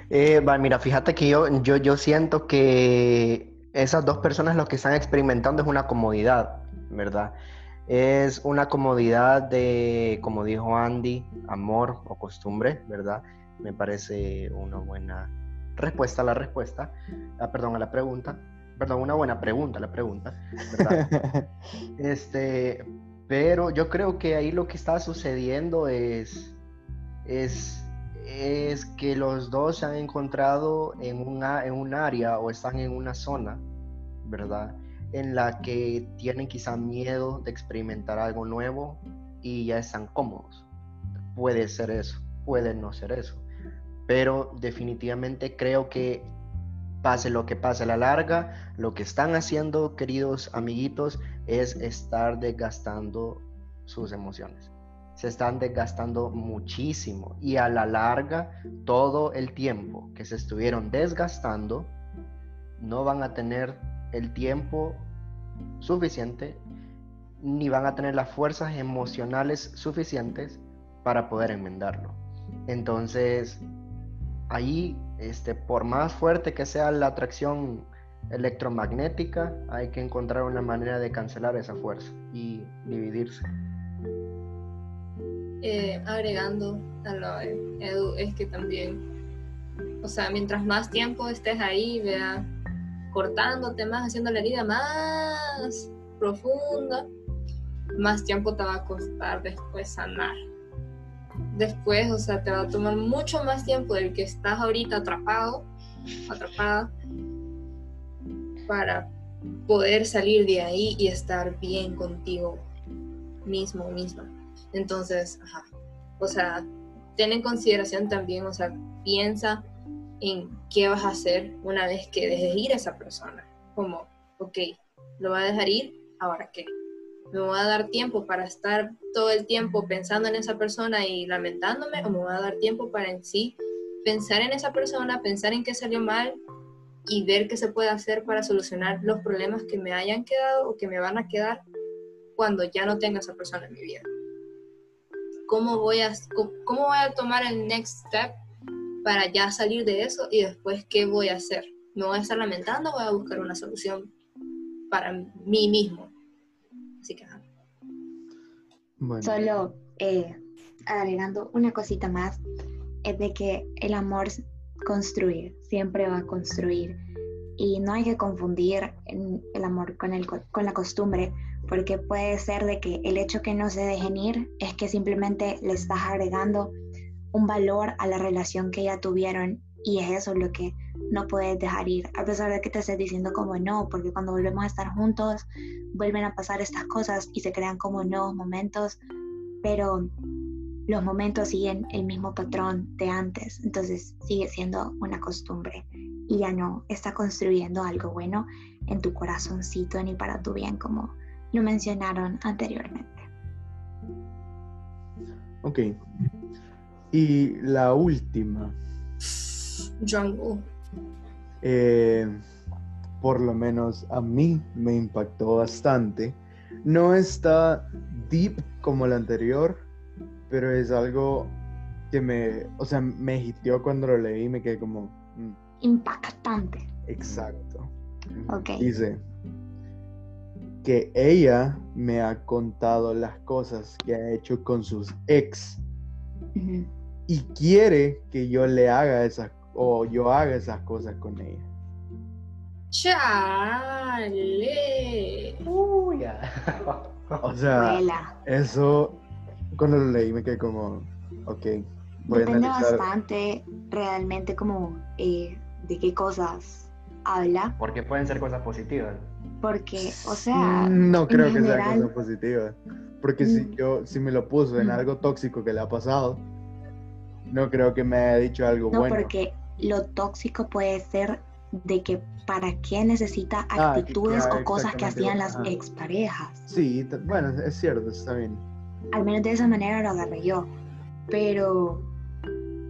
Speaker 2: Eh, mira, fíjate que yo, yo, yo siento que esas dos personas lo que están experimentando es una comodidad, ¿verdad? Es una comodidad de, como dijo Andy, amor o costumbre, ¿verdad? Me parece una buena respuesta a la respuesta, ah, perdón, a la pregunta perdón, una buena pregunta, la pregunta, ¿verdad? *laughs* este, pero yo creo que ahí lo que está sucediendo es, es, es que los dos se han encontrado en, una, en un área o están en una zona, ¿verdad? En la que tienen quizá miedo de experimentar algo nuevo y ya están cómodos. Puede ser eso, puede no ser eso. Pero definitivamente creo que pase lo que pase a la larga, lo que están haciendo, queridos amiguitos, es estar desgastando sus emociones. Se están desgastando muchísimo y a la larga, todo el tiempo que se estuvieron desgastando, no van a tener el tiempo suficiente ni van a tener las fuerzas emocionales suficientes para poder enmendarlo. Entonces, ahí este, por más fuerte que sea la atracción electromagnética, hay que encontrar una manera de cancelar esa fuerza y dividirse.
Speaker 3: Eh, agregando a lo de Edu, es que también, o sea, mientras más tiempo estés ahí, vea, cortándote más, haciendo la herida más profunda, más tiempo te va a costar después sanar. Después, o sea, te va a tomar mucho más tiempo del que estás ahorita atrapado, atrapada, para poder salir de ahí y estar bien contigo mismo, misma. Entonces, ajá, o sea, ten en consideración también, o sea, piensa en qué vas a hacer una vez que dejes ir a esa persona. Como, ok, lo va a dejar ir, ahora qué. ¿Me voy a dar tiempo para estar todo el tiempo pensando en esa persona y lamentándome? ¿O me voy a dar tiempo para en sí pensar en esa persona, pensar en qué salió mal y ver qué se puede hacer para solucionar los problemas que me hayan quedado o que me van a quedar cuando ya no tenga esa persona en mi vida? ¿Cómo voy a, cómo voy a tomar el next step para ya salir de eso y después qué voy a hacer? ¿Me voy a estar lamentando o voy a buscar una solución para mí mismo? Así que,
Speaker 4: Solo eh, agregando una cosita más, es de que el amor construye, siempre va a construir. Y no hay que confundir el amor con, el, con la costumbre, porque puede ser de que el hecho que no se dejen ir es que simplemente le estás agregando un valor a la relación que ya tuvieron y es eso lo que no puedes dejar ir, a pesar de que te estés diciendo como no, porque cuando volvemos a estar juntos vuelven a pasar estas cosas y se crean como nuevos momentos, pero los momentos siguen el mismo patrón de antes, entonces sigue siendo una costumbre y ya no está construyendo algo bueno en tu corazoncito ni para tu bien como lo mencionaron anteriormente.
Speaker 1: Ok. Y la última.
Speaker 3: Jungle.
Speaker 1: Eh, por lo menos a mí me impactó bastante. No está deep como la anterior, pero es algo que me, o sea, me hitió cuando lo leí y me quedé como...
Speaker 4: Mm. Impactante.
Speaker 1: Exacto.
Speaker 4: Ok.
Speaker 1: Dice que ella me ha contado las cosas que ha hecho con sus ex y quiere que yo le haga esas o yo haga esas cosas con ella.
Speaker 3: Chale.
Speaker 2: Uy,
Speaker 1: o sea, eso cuando lo leí me quedé como, ok.
Speaker 4: Voy Depende bastante realmente como eh, de qué cosas habla.
Speaker 2: Porque pueden ser cosas positivas.
Speaker 4: Porque, o sea...
Speaker 1: No creo que sea cosa positiva. Porque si mm. yo, si me lo puso en mm. algo tóxico que le ha pasado, no creo que me haya dicho algo bueno.
Speaker 4: No, porque lo tóxico puede ser de que para qué necesita ah, actitudes o cosas que hacían las exparejas.
Speaker 1: Sí, bueno, es cierto, está bien.
Speaker 4: Al menos de esa manera lo agarré yo. Pero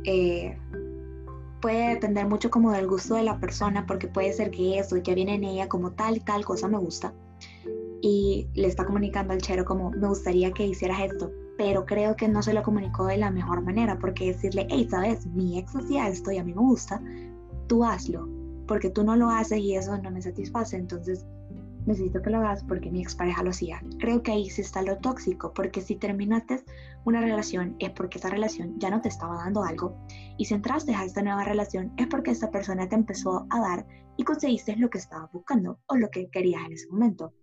Speaker 4: eh, puede depender mucho como del gusto de la persona, porque puede ser que eso ya viene en ella como tal y tal cosa me gusta. Y le está comunicando al chero como me gustaría que hicieras esto, pero creo que no se lo comunicó de la mejor manera, porque decirle, hey, sabes, mi ex hacía esto y a mí me gusta, tú hazlo, porque tú no lo haces y eso no me satisface, entonces necesito que lo hagas porque mi expareja lo hacía. Creo que ahí sí está lo tóxico, porque si terminaste una relación es porque esa relación ya no te estaba dando algo, y si entraste a esta nueva relación es porque esta persona te empezó a dar y conseguiste lo que estabas buscando o lo que querías en ese momento.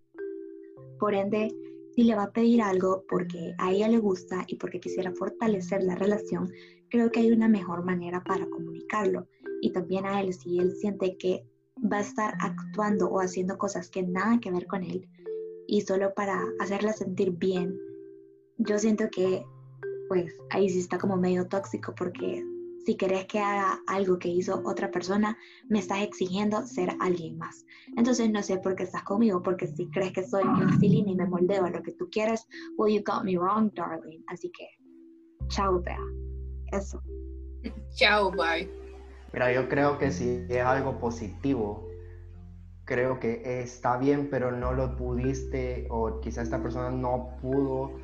Speaker 4: Por ende, si le va a pedir algo porque a ella le gusta y porque quisiera fortalecer la relación, creo que hay una mejor manera para comunicarlo. Y también a él, si él siente que va a estar actuando o haciendo cosas que nada que ver con él y solo para hacerla sentir bien, yo siento que pues ahí sí está como medio tóxico porque si querés que haga algo que hizo otra persona, me estás exigiendo ser alguien más. Entonces no sé por qué estás conmigo, porque si crees que soy plastilina y me moldeo a lo que tú quieras, well, you got me wrong, darling. Así que, chao, vea. Eso.
Speaker 3: Chao, bye.
Speaker 2: Mira, yo creo que si es algo positivo, creo que está bien, pero no lo pudiste, o quizá esta persona no pudo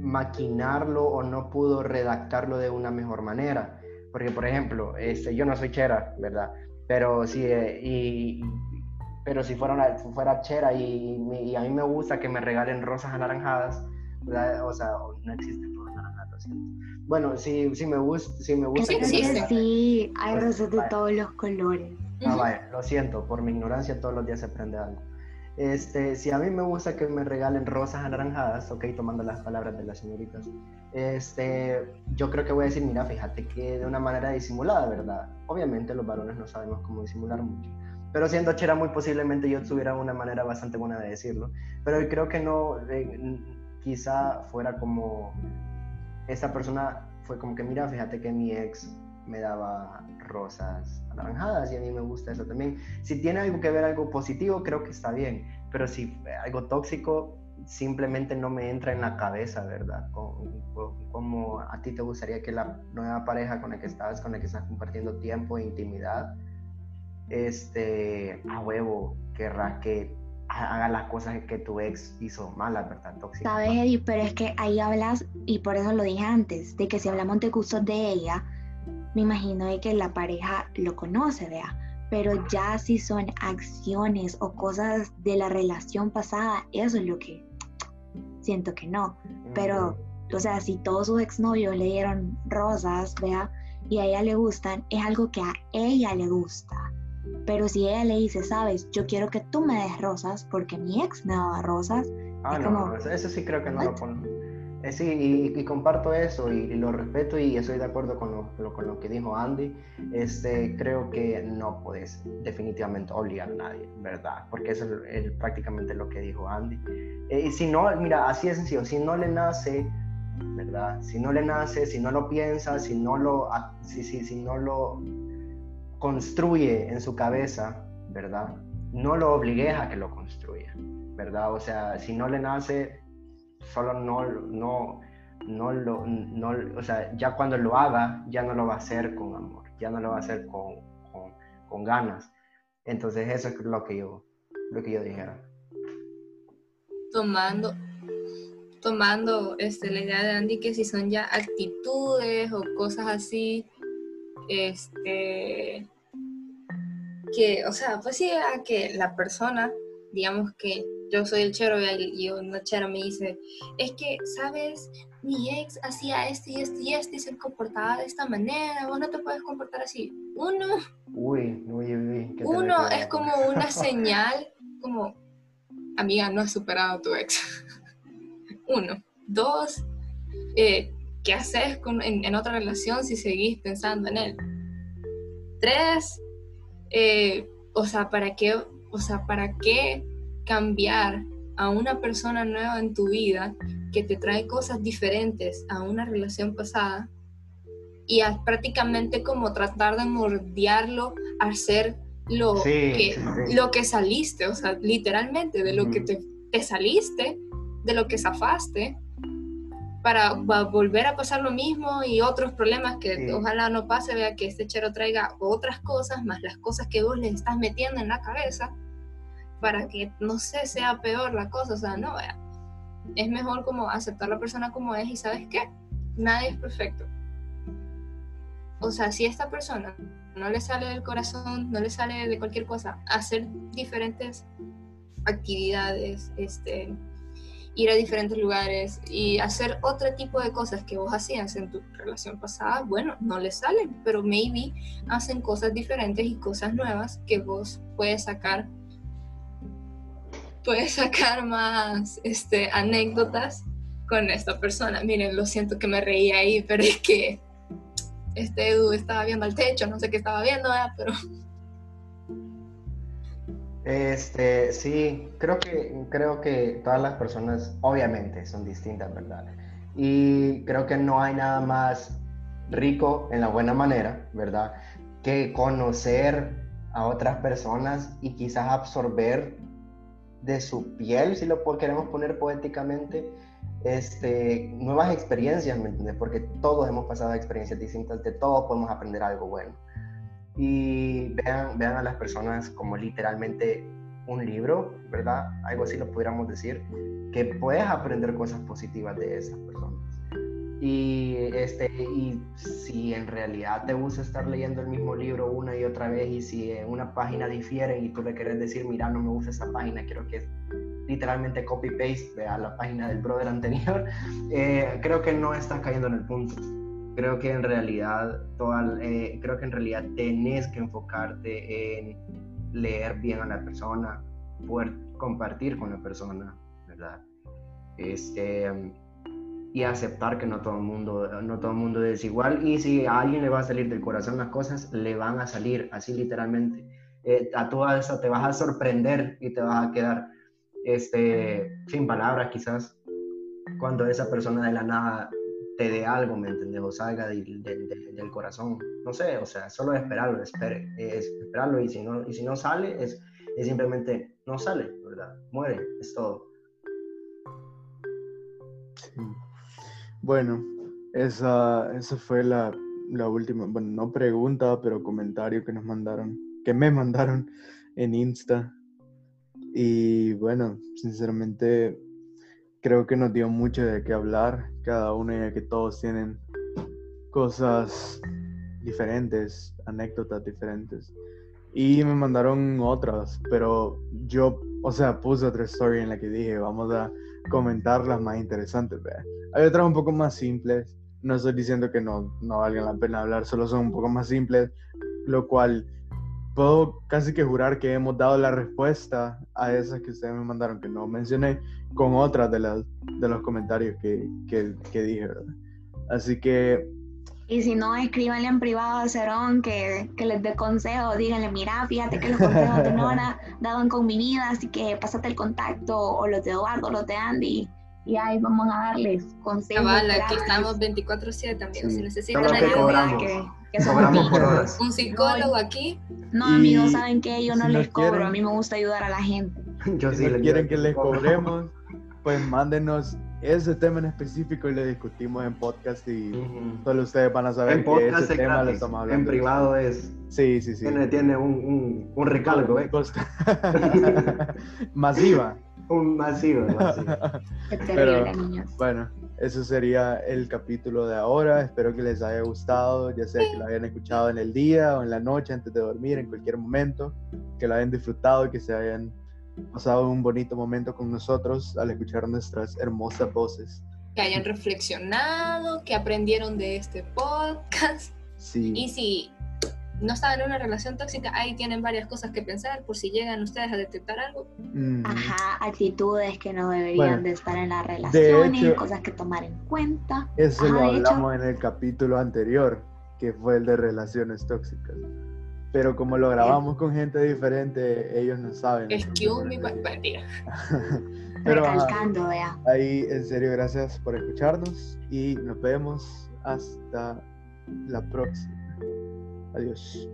Speaker 2: maquinarlo o no pudo redactarlo de una mejor manera. Porque, por ejemplo, este, yo no soy chera, ¿verdad? Pero sí, eh, y, pero si fuera, una, fuera chera y, y, a mí me gusta que me regalen rosas anaranjadas, o sea, no existen rosas anaranjadas, Bueno, sí, sí me gusta. Sí, me gusta
Speaker 4: sí, sí, hay pues, rosas de todos los colores.
Speaker 2: Ah, vaya, lo siento, por mi ignorancia todos los días se aprende algo. Este, si a mí me gusta que me regalen rosas anaranjadas, ok, tomando las palabras de las señoritas, este, yo creo que voy a decir, mira, fíjate que de una manera disimulada, ¿verdad? Obviamente los varones no sabemos cómo disimular mucho, pero siendo chera muy posiblemente yo tuviera una manera bastante buena de decirlo, pero creo que no, eh, quizá fuera como, esa persona fue como que, mira, fíjate que mi ex me daba rosas anaranjadas y a mí me gusta eso también. Si tiene algo que ver algo positivo, creo que está bien, pero si algo tóxico simplemente no me entra en la cabeza, ¿verdad? Como, a ti te gustaría que la nueva pareja con la que estás, con la que estás compartiendo tiempo e intimidad, este, a huevo, querrá que haga las cosas que tu ex hizo malas, ¿verdad? Tóxicas.
Speaker 4: Sabes, Eddie, pero es que ahí hablas, y por eso lo dije antes, de que si hablamos de gustos de ella, me imagino de que la pareja lo conoce, vea. Pero ya si son acciones o cosas de la relación pasada, eso es lo que siento que no. Pero, o sea, si todos sus exnovios le dieron rosas, vea, y a ella le gustan, es algo que a ella le gusta. Pero si ella le dice, sabes, yo quiero que tú me des rosas porque mi ex me daba rosas.
Speaker 2: Ah, no, eso sí creo que no lo pone. Eh, sí, y, comparto eso y, lo respeto y estoy de acuerdo con lo, con lo que dijo Andy. Este, creo que no puedes definitivamente obligar a nadie, ¿verdad? Porque eso es, prácticamente lo que dijo Andy. Eh, y si no, mira, así es sencillo, si no le nace, ¿verdad? Si no le nace, si no lo piensa, si no lo, si, si, si no lo construye en su cabeza, ¿verdad? No lo obligues a que lo construya, ¿verdad? O sea, si no le nace, solo no, no, no lo, no, o sea, ya cuando lo haga, ya no lo va a hacer con amor, ya no lo va a hacer con, con, ganas. Entonces eso es lo que yo, lo que yo dijera.
Speaker 3: Tomando, tomando este, la idea de Andy que si son ya actitudes o cosas así, este, que, o sea, pues sí, a que la persona, digamos que yo soy el chero y una chera me dice, es que, ¿sabes? Mi ex hacía esto y esto y esto y se comportaba de esta manera, vos no te puedes comportar así. Uno,
Speaker 2: uy, uy, uy,
Speaker 3: uno es como una *laughs* señal, como, amiga, no has superado a tu ex. *laughs* Uno. Dos, eh, ¿qué haces con, en, otra relación si seguís pensando en él? Tres, eh, o sea, ¿para qué, o sea, ¿para qué cambiar a una persona nueva en tu vida que te trae cosas diferentes a una relación pasada y a prácticamente como tratar de mordearlo a ser lo, que, lo que saliste, o sea, literalmente de lo que te, te, saliste, de lo que zafaste, para volver a pasar lo mismo y otros problemas que ojalá no pase, vea que este chero traiga otras cosas, más las cosas que vos le estás metiendo en la cabeza para que, no sé, sea peor la cosa, o sea, no, vea. Es mejor como aceptar a la persona como es y sabes qué, nadie es perfecto. O sea, si esta persona no le sale del corazón, no le sale de cualquier cosa, hacer diferentes actividades, este, ir a diferentes lugares y hacer otro tipo de cosas que vos hacías en tu relación pasada, bueno, no le salen, pero maybe hacen cosas diferentes y cosas nuevas que vos puedes sacar puedes sacar más este, anécdotas con esta persona. Miren, lo siento que me reí ahí, pero es que este Edu estaba viendo al techo, no sé qué estaba viendo, pero...
Speaker 2: Este, sí, creo que, creo que todas las personas obviamente son distintas, ¿verdad? Y creo que no hay nada más rico en la buena manera, ¿verdad? Que conocer a otras personas y quizás absorber de su piel, si lo queremos poner poéticamente, este, nuevas experiencias, ¿me entiendes? Porque todos hemos pasado experiencias distintas, de todos podemos aprender algo bueno. Y vean, vean a las personas como literalmente un libro, ¿verdad? Algo así lo pudiéramos decir, que puedes aprender cosas positivas de esas personas. Y, este, y si en realidad te gusta estar leyendo el mismo libro una y otra vez y si en una página difiere y tú le quieres decir, mira, no me gusta esta página, quiero que literalmente copy-paste a la página del brother anterior, *laughs* eh, creo que no estás cayendo en el punto. Creo que en realidad, toda, eh, creo que en realidad tenés que enfocarte en leer bien a la persona, poder compartir con la persona, ¿verdad? Este, y aceptar que no todo el mundo no todo el mundo es igual y si a alguien le va a salir del corazón las cosas le van a salir así literalmente eh, a toda eso te vas a sorprender y te vas a quedar este sin palabras quizás cuando esa persona de la nada te dé algo me entiendes o salga del, corazón no sé o sea solo esperarlo esperarlo y si no y si no sale es, es simplemente no sale verdad muere es todo.
Speaker 1: Bueno, esa, esa fue la, la, última, bueno, no pregunta, pero comentario que nos mandaron, que me mandaron en Insta. Y bueno, sinceramente creo que nos dio mucho de qué hablar, cada uno ya que todos tienen cosas diferentes, anécdotas diferentes. Y me mandaron otras, pero yo, o sea, puse otra story en la que dije, vamos a comentar las más interesantes. ¿verdad? Hay otras un poco más simples. No estoy diciendo que no, no valgan la pena hablar, solo son un poco más simples, lo cual puedo casi que jurar que hemos dado la respuesta a esas que ustedes me mandaron, que no mencioné, con otras de, las, de los comentarios que, que, que dije, ¿verdad? Así que
Speaker 4: y si no, escríbanle en privado a Cerón que, que les dé consejos. Díganle, mira, fíjate que los consejos de Nora *laughs* daban con mi vida, así que pásate el contacto, o los de Eduardo, los de Andy y ahí vamos a darles consejos.
Speaker 3: Cabal, aquí estamos 24-7 también. Si necesitan
Speaker 2: ayuda, que, que
Speaker 3: cobramos por horas. un psicólogo aquí.
Speaker 4: No, amigos, saben que yo no les cobro, a mí me gusta ayudar a la gente. *laughs*
Speaker 1: Yo si no quieren que les cobremos, pues mándenos ese tema en específico y lo discutimos en podcast y solo ustedes van a saber que ese tema lo estamos hablando.
Speaker 2: En privado es.
Speaker 1: Sí, sí, sí.
Speaker 2: Tiene, tiene un, un, un recalco, ¿eh? *laughs* *laughs*
Speaker 1: Masiva
Speaker 2: un masivo, *laughs*
Speaker 4: Pero,
Speaker 1: bueno, eso sería el capítulo de ahora. Espero que les haya gustado, ya sea que lo hayan escuchado en el día o en la noche antes de dormir, en cualquier momento, que lo hayan disfrutado, que se hayan pasado un bonito momento con nosotros al escuchar nuestras hermosas voces.
Speaker 3: Que hayan reflexionado, que aprendieron de este podcast.
Speaker 1: Sí.
Speaker 3: Y si no están en una relación tóxica, ahí tienen varias cosas que pensar por si llegan ustedes a detectar algo.
Speaker 4: Mm. Ajá, actitudes que no deberían de estar en la relación, cosas que tomar en cuenta.
Speaker 1: Eso lo hablamos en el capítulo anterior, que fue el de relaciones tóxicas. Pero como lo grabamos con gente diferente, ellos no saben.
Speaker 3: Excuse me, mentira. *laughs*
Speaker 1: Pero Recalcando, vea. Ahí, en serio, gracias por escucharnos y nos vemos hasta la próxima. Adiós.